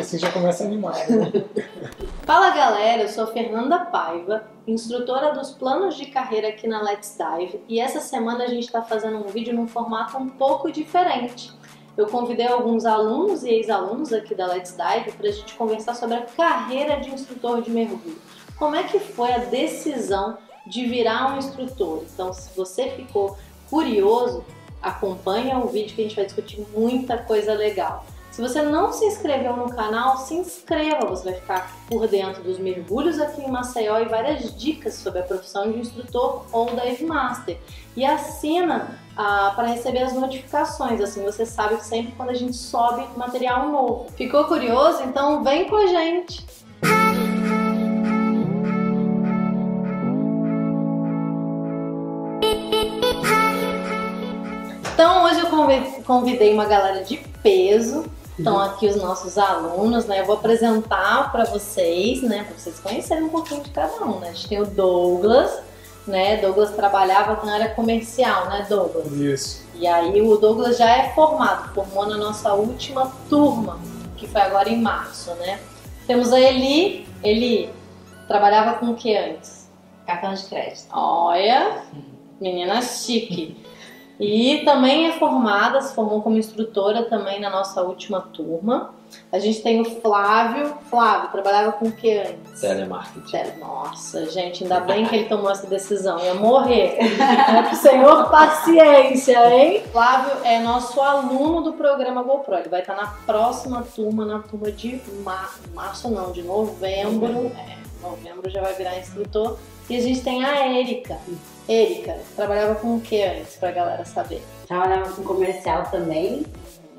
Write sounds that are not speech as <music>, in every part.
que assim já começa a animar. Né? <laughs> Fala galera, eu sou Fernanda Paiva, instrutora dos planos de carreira aqui na Let's Dive e essa semana a gente está fazendo um vídeo num formato um pouco diferente. Eu convidei alguns alunos e ex-alunos aqui da Let's Dive para a gente conversar sobre a carreira de instrutor de mergulho. Como é que foi a decisão de virar um instrutor? Então, se você ficou curioso, acompanha o vídeo que a gente vai discutir muita coisa legal. Se você não se inscreveu no canal, se inscreva, você vai ficar por dentro dos mergulhos aqui em Maceió e várias dicas sobre a profissão de instrutor ou Dive Master. E assina ah, para receber as notificações, assim você sabe sempre quando a gente sobe material novo. Ficou curioso? Então vem com a gente! Então hoje eu convidei uma galera de peso. Estão aqui os nossos alunos, né? Eu vou apresentar para vocês, né? Para vocês conhecerem um pouquinho de cada um, né? A gente tem o Douglas, né? Douglas trabalhava na área comercial, né, Douglas? Isso. E aí o Douglas já é formado, formou na nossa última turma, que foi agora em março, né? Temos a Eli. Eli, trabalhava com o que antes? Cartão de crédito. Olha, menina chique. E também é formada, se formou como instrutora também na nossa última turma. A gente tem o Flávio. Flávio, trabalhava com o que antes? Telemarketing. Nossa, gente, ainda bem que ele tomou essa decisão. Ia morrer. <laughs> é Senhor, paciência, hein? Flávio é nosso aluno do programa GoPro. Ele vai estar na próxima turma, na turma de mar... março, não, de novembro. É, novembro já vai virar instrutor. E a gente tem a Érica. Érica, trabalhava com o que antes, pra galera saber? Trabalhava com comercial também.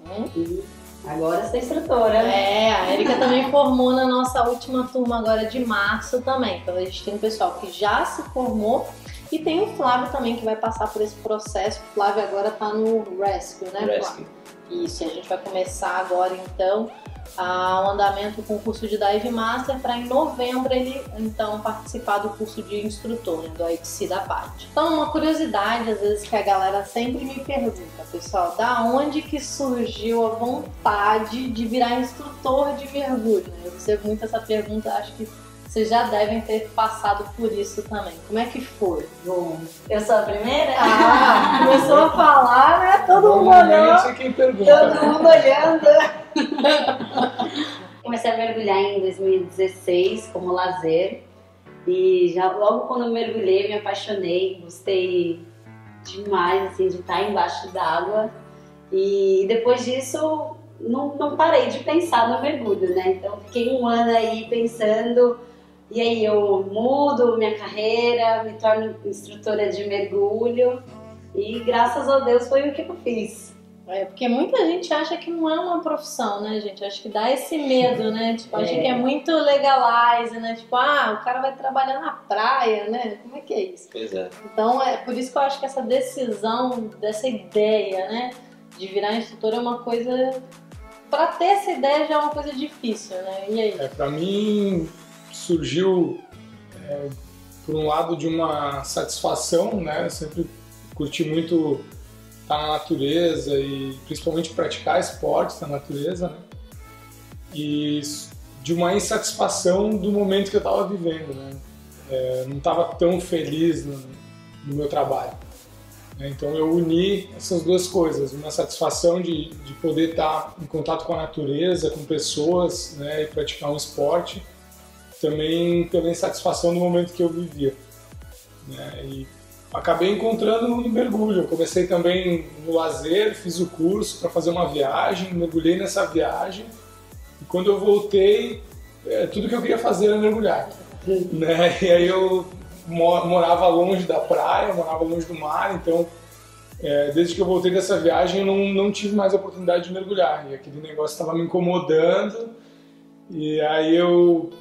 Uhum. E agora sou instrutora. É, a Érica também formou na nossa última turma agora de março também. Então a gente tem um pessoal que já se formou e tem o Flávio também que vai passar por esse processo. O Flávio agora tá no Rescue, né, Rescue. Flávio? Isso, a gente vai começar agora então o andamento com o curso de Dive Master para em novembro ele então participar do curso de instrutor, né, do ITC da parte. Então, uma curiosidade às vezes que a galera sempre me pergunta, pessoal, da onde que surgiu a vontade de virar instrutor de mergulho? Eu recebo muito essa pergunta, acho que vocês já devem ter passado por isso também. Como é que foi? Bom, eu sou a primeira? Ah, começou a falar, né? Todo mundo olhando. Quem pergunta, todo né? mundo olhando. <laughs> Comecei a mergulhar em 2016 como lazer. E já logo quando eu mergulhei, me apaixonei, gostei demais assim, de estar embaixo d'água. E depois disso, não, não parei de pensar no mergulho, né? Então fiquei um ano aí pensando e aí eu mudo minha carreira, me torno instrutora de mergulho e graças a Deus foi o que eu fiz. É, porque muita gente acha que não é uma profissão, né, gente? Acho que dá esse medo, né? Tipo, acha é. que é muito legalize, né? Tipo, ah, o cara vai trabalhar na praia, né? Como é que é isso? Pois é. Então, é por isso que eu acho que essa decisão, dessa ideia, né? De virar instrutor é uma coisa... Pra ter essa ideia já é uma coisa difícil, né? E aí? É, pra mim, surgiu é, por um lado de uma satisfação, né? Eu sempre curti muito estar na natureza e principalmente praticar esportes na natureza, né? E de uma insatisfação do momento que eu estava vivendo, né? É, não estava tão feliz no, no meu trabalho. Né? Então eu uni essas duas coisas, uma satisfação de, de poder estar em contato com a natureza, com pessoas, né? E praticar um esporte também pela insatisfação do momento que eu vivia. Né? E acabei encontrando no mergulho. Eu comecei também no lazer, fiz o curso para fazer uma viagem, mergulhei nessa viagem. E quando eu voltei, é, tudo que eu queria fazer era mergulhar. né? E aí eu morava longe da praia, morava longe do mar, então é, desde que eu voltei dessa viagem eu não, não tive mais a oportunidade de mergulhar. E aquele negócio estava me incomodando. E aí eu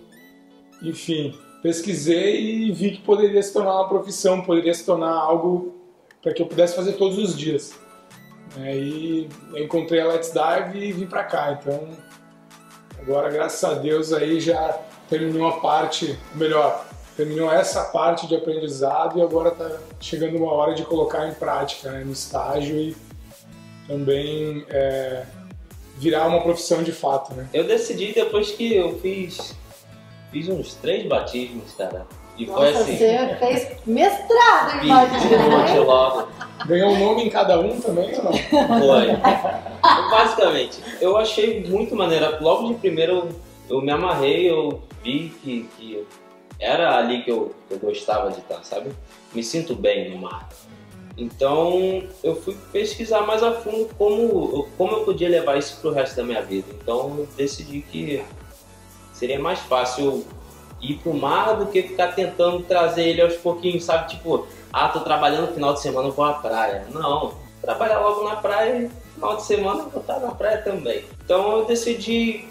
enfim, pesquisei e vi que poderia se tornar uma profissão, poderia se tornar algo para que eu pudesse fazer todos os dias. Aí eu encontrei a Let's Dive e vim para cá. Então, agora, graças a Deus, aí já terminou a parte, melhor, terminou essa parte de aprendizado e agora está chegando uma hora de colocar em prática né, no estágio e também é, virar uma profissão de fato, né? Eu decidi depois que eu fiz, fiz uns três batismos, cara. E Nossa, foi assim. você fez mestrado em batismo, monte né? logo. Ganhou um nome em cada um também ou não? Foi. Basicamente, eu achei muito maneira. Logo de primeiro eu, eu me amarrei, eu vi que, que era ali que eu, que eu gostava de estar, sabe? Me sinto bem no mar. Então eu fui pesquisar mais a fundo como, como eu podia levar isso pro resto da minha vida. Então eu decidi que seria mais fácil ir pro mar do que ficar tentando trazer ele aos pouquinhos, sabe? Tipo, ah, tô trabalhando no final de semana, vou à praia. Não, trabalhar logo na praia final de semana vou estar na praia também. Então eu decidi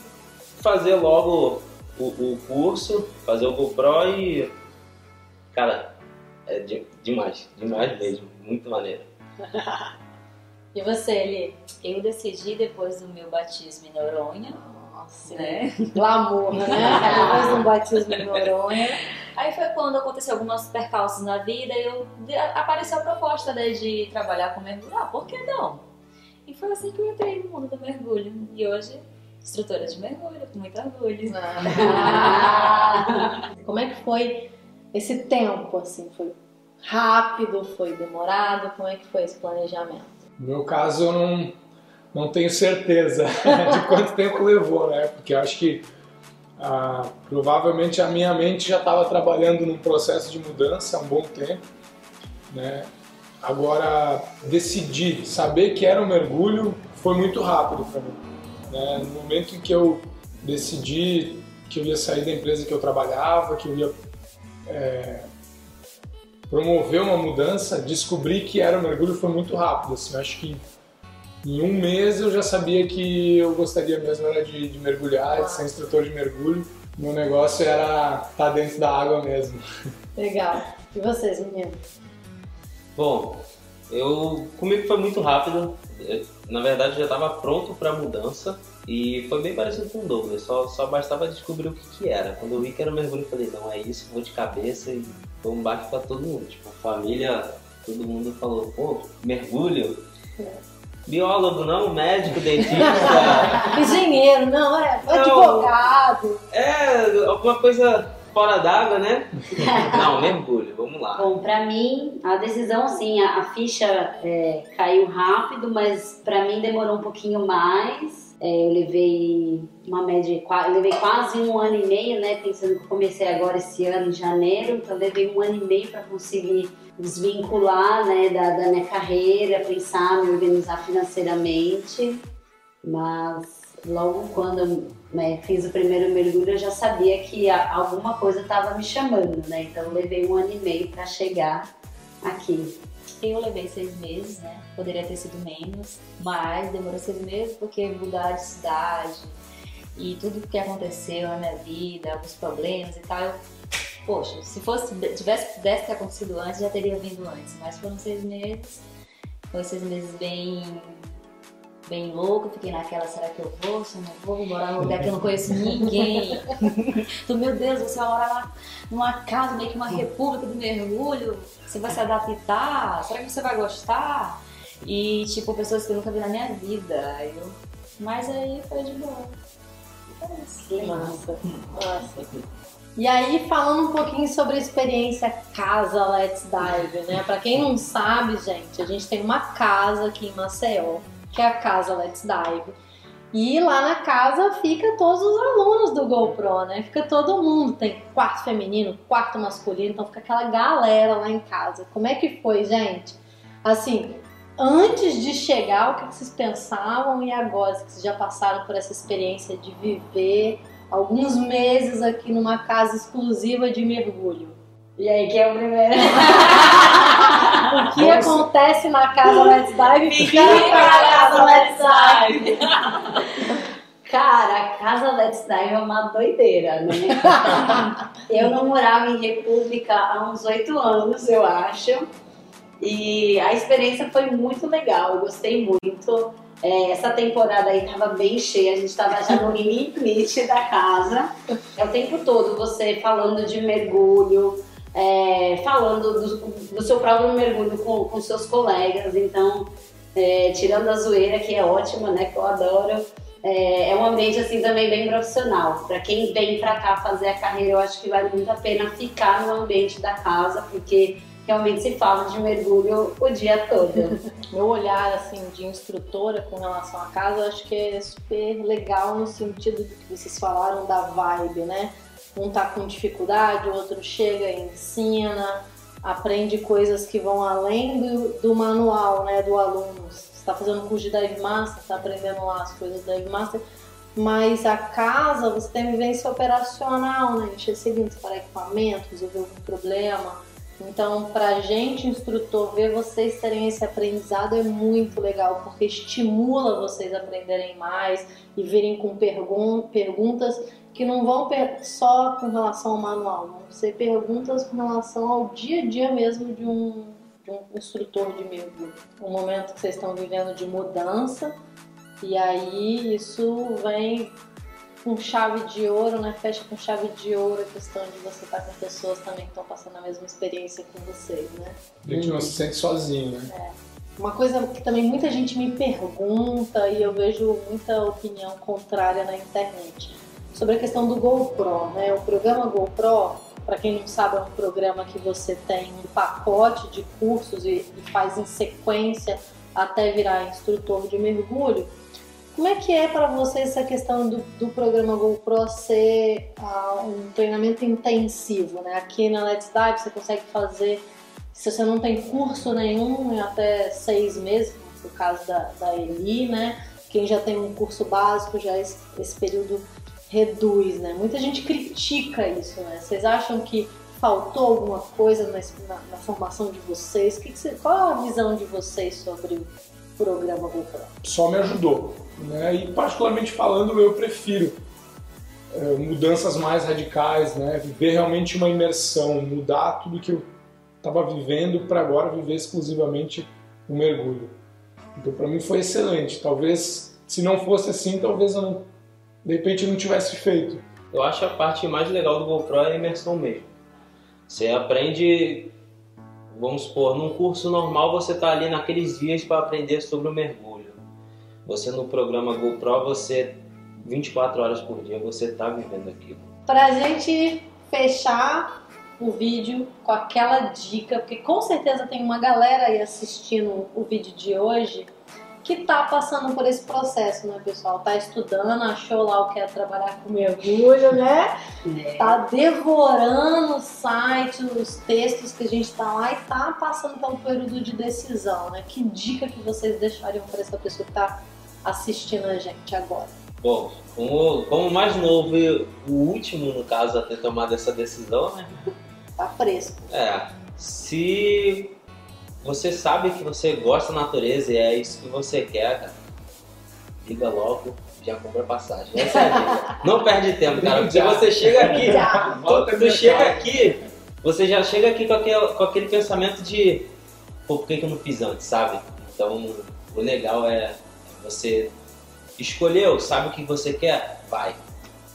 fazer logo o, o curso, fazer o GoPro e. Cara, é de- demais, demais mesmo, muito maneiro. <laughs> E você, Eli? Eu decidi depois do meu batismo em Noronha, Nossa, né? glamour, né? Depois de um batismo em Noronha. <laughs> Aí foi quando aconteceu algumas percalços na vida e eu, apareceu a proposta né, de trabalhar com mergulho. Ah, por que não? E foi assim que eu entrei no mundo do mergulho. E hoje, instrutora de mergulho, com muito orgulho. <laughs> Como é que foi esse tempo, assim? Foi rápido, foi demorado? Como é que foi esse planejamento? No meu caso, eu não, não tenho certeza <laughs> de quanto tempo levou, né? Porque eu acho que ah, provavelmente a minha mente já estava trabalhando num processo de mudança há um bom tempo, né? Agora, decidir, saber que era um mergulho foi muito rápido para mim. Né? No momento em que eu decidi que eu ia sair da empresa que eu trabalhava, que eu ia é, promover uma mudança, descobrir que era um mergulho foi muito rápido. Assim, acho que em um mês eu já sabia que eu gostaria mesmo era de, de mergulhar, de ser instrutor de mergulho. Meu negócio era estar dentro da água mesmo. Legal. E vocês, meninos? Bom, eu comigo foi muito rápido. Eu, Na verdade, eu já estava pronto para mudança e foi bem parecido com o Douglas. Só, só bastava descobrir o que, que era. Quando eu vi que era mergulho, eu falei: não, é isso, vou de cabeça e foi um baque para todo mundo. Tipo, a família, todo mundo falou: pô, mergulho? Biólogo, não, médico, <laughs> dentista. Engenheiro, não, é advogado. é, alguma coisa fora d'água, né? <laughs> Não, mergulho, vamos lá. Bom, pra mim, a decisão, assim, a, a ficha é, caiu rápido, mas pra mim demorou um pouquinho mais. É, eu levei uma média, levei quase um ano e meio, né? Pensando que comecei agora esse ano, em janeiro, então levei um ano e meio para conseguir desvincular, né, da, da minha carreira, pensar, me organizar financeiramente. Mas logo quando eu né, fiz o primeiro mergulho, eu já sabia que alguma coisa estava me chamando, né? Então levei um ano e meio para chegar aqui. Eu levei seis meses, né? Poderia ter sido menos, mas demorou seis meses porque mudar de cidade e tudo que aconteceu na minha vida, alguns problemas e tal. Eu, poxa, se fosse, tivesse, pudesse ter acontecido antes, já teria vindo antes. Mas foram seis meses, foi seis meses bem, bem louco. Fiquei naquela, será que eu vou? Se eu não vou, vou morar num lugar que eu não conheço ninguém. <laughs> então, meu Deus, você vai morar lá numa casa, meio que uma república do mergulho, você vai se adaptar? Será que você vai gostar? E, tipo, pessoas que eu nunca vi na minha vida. Eu... Mas aí foi de boa. Que massa. Nossa. E aí, falando um pouquinho sobre a experiência Casa Let's Dive, né? Pra quem não sabe, gente, a gente tem uma casa aqui em Maceió, que é a Casa Let's Dive. E lá na casa fica todos os alunos do GoPro, né? Fica todo mundo. Tem quarto feminino, quarto masculino, então fica aquela galera lá em casa. Como é que foi, gente? Assim, antes de chegar, o que vocês pensavam e agora que vocês já passaram por essa experiência de viver alguns meses aqui numa casa exclusiva de mergulho? E aí, quem é o primeiro? <laughs> O que acontece na casa Let's Dive fica Fica na casa Let's Dive. Cara, a casa Let's Dive é uma doideira, né? <laughs> eu não morava em República há uns oito anos, eu acho. E a experiência foi muito legal, eu gostei muito. É, essa temporada aí tava bem cheia, a gente tava já no limite da casa. É o tempo todo você falando de mergulho, é, falando do, do seu próprio mergulho com, com seus colegas. Então, é, tirando a zoeira, que é ótima, né? Que eu adoro. é, é um ambiente assim também bem profissional. Para quem vem para cá fazer a carreira, eu acho que vale muito a pena ficar no ambiente da casa, porque realmente se fala de mergulho o dia todo. <laughs> Meu olhar assim de instrutora com relação à casa, eu acho que é super legal no sentido do que vocês falaram da vibe, né? Um tá com dificuldade, o outro chega e ensina, aprende coisas que vão além do, do manual, né, do aluno. Você está fazendo curso de Dive Master, está aprendendo lá as coisas do Dive Master, mas a casa você tem vivência operacional, né? Encher seguinte para equipamento, resolver algum problema então, para a gente, instrutor, ver vocês terem esse aprendizado é muito legal, porque estimula vocês a aprenderem mais e virem com pergun perguntas que não vão só com relação ao manual, vão ser perguntas com relação ao dia a dia mesmo de um, de um instrutor de mergulho. Um momento que vocês estão vivendo de mudança, e aí isso vem com chave de ouro, né? Fecha com chave de ouro a questão de você estar com pessoas também que estão passando a mesma experiência com vocês, né? A gente não se sente sozinho, né? É. Uma coisa que também muita gente me pergunta e eu vejo muita opinião contrária na internet sobre a questão do GoPro, né? O programa GoPro, para quem não sabe, é um programa que você tem um pacote de cursos e, e faz em sequência até virar instrutor de mergulho. Como é que é para vocês essa questão do, do programa GoPro ser uh, um treinamento intensivo? Né? Aqui na Let's Dive você consegue fazer, se você não tem curso nenhum, em até seis meses, no caso da, da Eli, né? Quem já tem um curso básico, já esse, esse período reduz, né? Muita gente critica isso, né? Vocês acham que faltou alguma coisa na, na, na formação de vocês? Que que qual é a visão de vocês sobre o programa GoPro? Só me ajudou né? E particularmente falando, eu prefiro é, mudanças mais radicais, né? Viver realmente uma imersão, mudar tudo que eu estava vivendo para agora viver exclusivamente o mergulho. Então para mim foi excelente. Talvez se não fosse assim, talvez eu não, de repente não tivesse feito. Eu acho a parte mais legal do GoPro é a imersão mesmo. Você aprende, vamos supor, num curso normal você está ali naqueles dias para aprender sobre o mergulho você no programa GoPro, você 24 horas por dia você está vivendo aquilo. Pra gente fechar o vídeo com aquela dica, porque com certeza tem uma galera aí assistindo o vídeo de hoje que tá passando por esse processo, né, pessoal? Tá estudando, achou lá o que é trabalhar com mergulho, né? É. Tá devorando o site, os textos que a gente tá lá e tá passando pelo período de decisão, né? Que dica que vocês deixariam para essa pessoa que tá assistindo a gente agora? Bom, como, como mais novo e o último, no caso, a ter tomado essa decisão, né? Tá fresco. É. Se você sabe que você gosta da natureza e é isso que você quer, cara, liga logo, já compra passagem. Essa é a <laughs> Não perde tempo, cara. Porque você chega aqui, você chega aqui, você já chega aqui com aquele, com aquele pensamento de por que, que eu não fiz antes, sabe? Então, o legal é você escolheu, sabe o que você quer? Vai.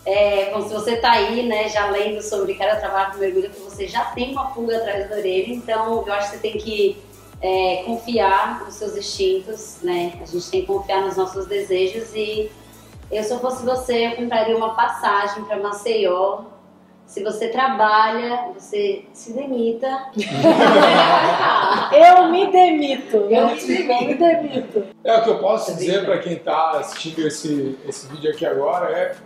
É, bom, se você tá aí, né, já lendo sobre Quero Trabalhar com Mergulho, que você já tem uma pulga atrás da orelha, então eu acho que você tem que é, confiar nos seus instintos, né? A gente tem que confiar nos nossos desejos e eu, se eu fosse você, eu compraria uma passagem para Maceió, se você trabalha, você se demita. <laughs> eu me demito. Eu, me, me demito. É o que eu posso dizer para quem está assistindo esse, esse vídeo aqui agora é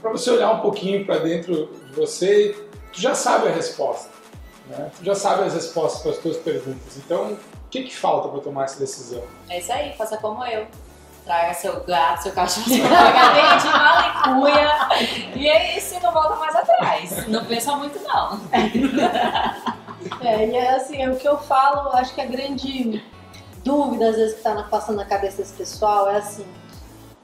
para você olhar um pouquinho para dentro de você e tu já sabe a resposta. Né? Tu já sabe as respostas para as tuas perguntas. Então, o que, que falta para tomar essa decisão? É isso aí, faça como eu traga seu gato, seu cachorro, seu <laughs> pagamento, mala e E é isso, não volta mais atrás. Não pensa muito, não. <laughs> É, e é assim, é o que eu falo, acho que a grande dúvida, às vezes, que tá passando na cabeça desse pessoal é assim,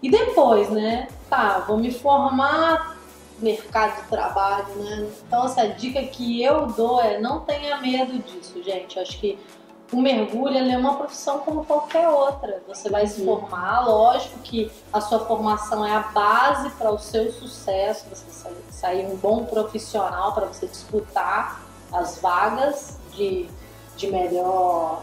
e depois, né? Tá, vou me formar, mercado de trabalho, né? Então, essa assim, dica que eu dou é não tenha medo disso, gente. Acho que o mergulho é uma profissão como qualquer outra. Você vai se formar, lógico que a sua formação é a base para o seu sucesso, você sair um bom profissional para você disputar as vagas de, de melhor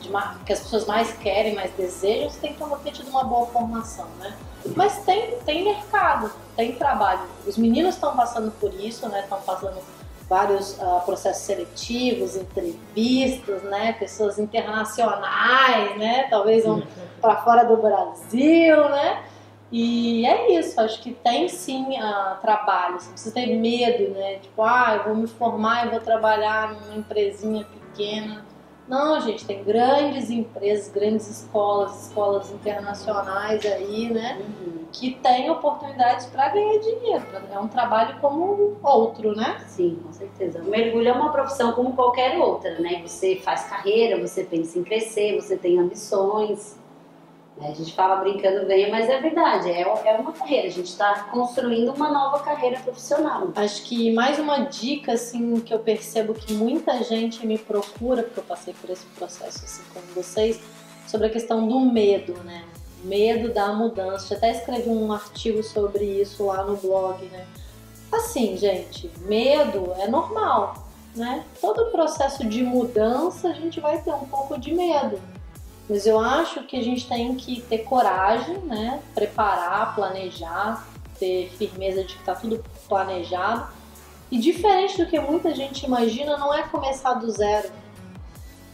de que as pessoas mais querem, mais desejam, você tem que ter tido uma boa formação, né? Mas tem, tem mercado, tem trabalho. Os meninos estão passando por isso, né? Estão passando vários ah, processos seletivos, entrevistas, né? Pessoas internacionais, né? Talvez vão para fora do Brasil, né? E é isso, acho que tem sim ah, trabalho, você não precisa ter medo, né? Tipo, ah, eu vou me formar e vou trabalhar numa empresinha pequena. Não, gente, tem grandes empresas, grandes escolas, escolas internacionais aí, né? Uhum. Que têm oportunidades para ganhar dinheiro. É um trabalho como outro, né? Sim, com certeza. O mergulho é uma profissão como qualquer outra, né? Você faz carreira, você pensa em crescer, você tem ambições. A gente fala brincando bem, mas é verdade, é, é uma carreira. A gente está construindo uma nova carreira profissional. Acho que mais uma dica, assim, que eu percebo que muita gente me procura, porque eu passei por esse processo, assim, como vocês, sobre a questão do medo, né? Medo da mudança. Eu até escrevi um artigo sobre isso lá no blog, né? Assim, gente, medo é normal, né? Todo processo de mudança a gente vai ter um pouco de medo. Mas eu acho que a gente tem que ter coragem, né? Preparar, planejar, ter firmeza de que tá tudo planejado. E diferente do que muita gente imagina, não é começar do zero.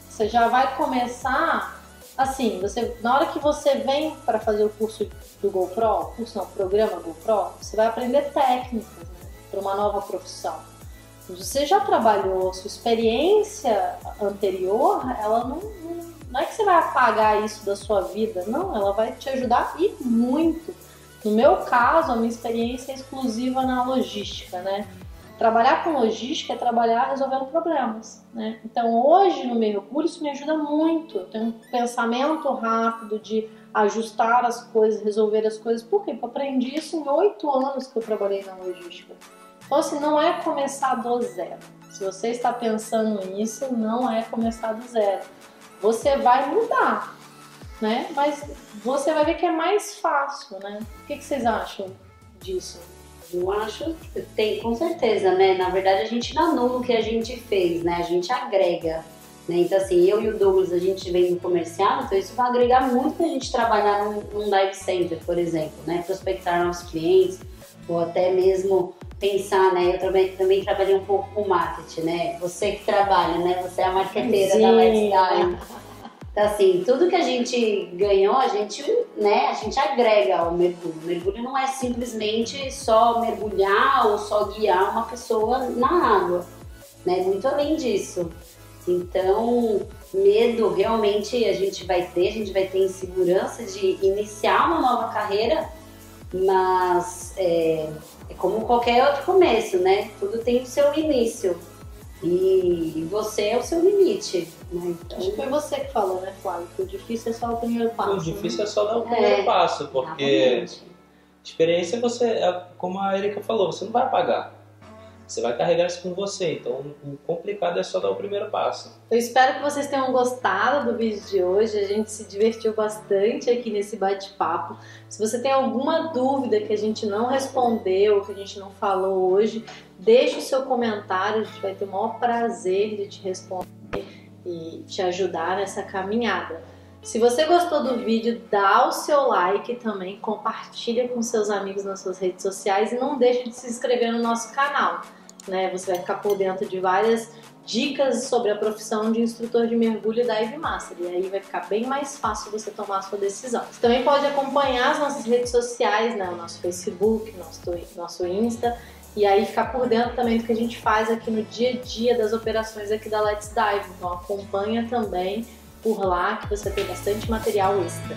Você já vai começar assim, você na hora que você vem para fazer o curso do GoPro, curso não, programa GoPro, você vai aprender técnicas né, para uma nova profissão. Você já trabalhou, sua experiência anterior, ela não, não, não é que você vai apagar isso da sua vida, não, ela vai te ajudar e muito. No meu caso, a minha experiência é exclusiva na logística, né? Trabalhar com logística é trabalhar resolvendo problemas, né? Então hoje no mergulho isso me ajuda muito. Eu tenho um pensamento rápido de ajustar as coisas, resolver as coisas. Por quê? Porque eu aprendi isso em oito anos que eu trabalhei na logística. Então assim, não é começar do zero. Se você está pensando nisso, não é começar do zero. Você vai mudar, né? Mas você vai ver que é mais fácil, né? O que, que vocês acham disso? Eu acho tem, com certeza, né? Na verdade, a gente anula o que a gente fez, né? A gente agrega. Né? Então, assim, eu e o Douglas, a gente vem do comercial, então isso vai agregar muito pra gente trabalhar num, num dive center, por exemplo, né? Prospectar novos clientes, ou até mesmo pensar, né? Eu também, também trabalhei um pouco com marketing, né? Você que trabalha, né? Você é a marqueteira da Let's Dive. Então, assim, tudo que a gente ganhou, a gente, né, a gente agrega ao mergulho. O mergulho não é simplesmente só mergulhar ou só guiar uma pessoa na água, né? Muito além disso. Então, medo realmente a gente vai ter, a gente vai ter insegurança de iniciar uma nova carreira, mas é, é como qualquer outro começo, né? Tudo tem o seu início. E você é o seu limite. Né? Então, Acho que foi você que falou, né, Flávio? Que o difícil é só o primeiro passo. O difícil é só dar o É. primeiro passo, porque exatamente. experiência você, é como a Erika falou, você não vai pagar. Você vai carregar isso com você, então o complicado é só dar o primeiro passo. Eu espero que vocês tenham gostado do vídeo de hoje. A gente se divertiu bastante aqui nesse bate-papo. Se você tem alguma dúvida que a gente não respondeu, que a gente não falou hoje, deixe o seu comentário. A gente vai ter o maior prazer de te responder e te ajudar nessa caminhada. Se você gostou do vídeo, dá o seu like também, compartilha com seus amigos nas suas redes sociais e não deixe de se inscrever no nosso canal. Né? Você vai ficar por dentro de várias dicas sobre a profissão de instrutor de mergulho da Dive Master. E aí vai ficar bem mais fácil você tomar a sua decisão. Você também pode acompanhar as nossas redes sociais, né? o nosso Facebook, nosso, nosso Insta, e aí ficar por dentro também do que a gente faz aqui no dia a dia das operações aqui da Let's Dive. Então acompanha também por lá que você tem bastante material extra.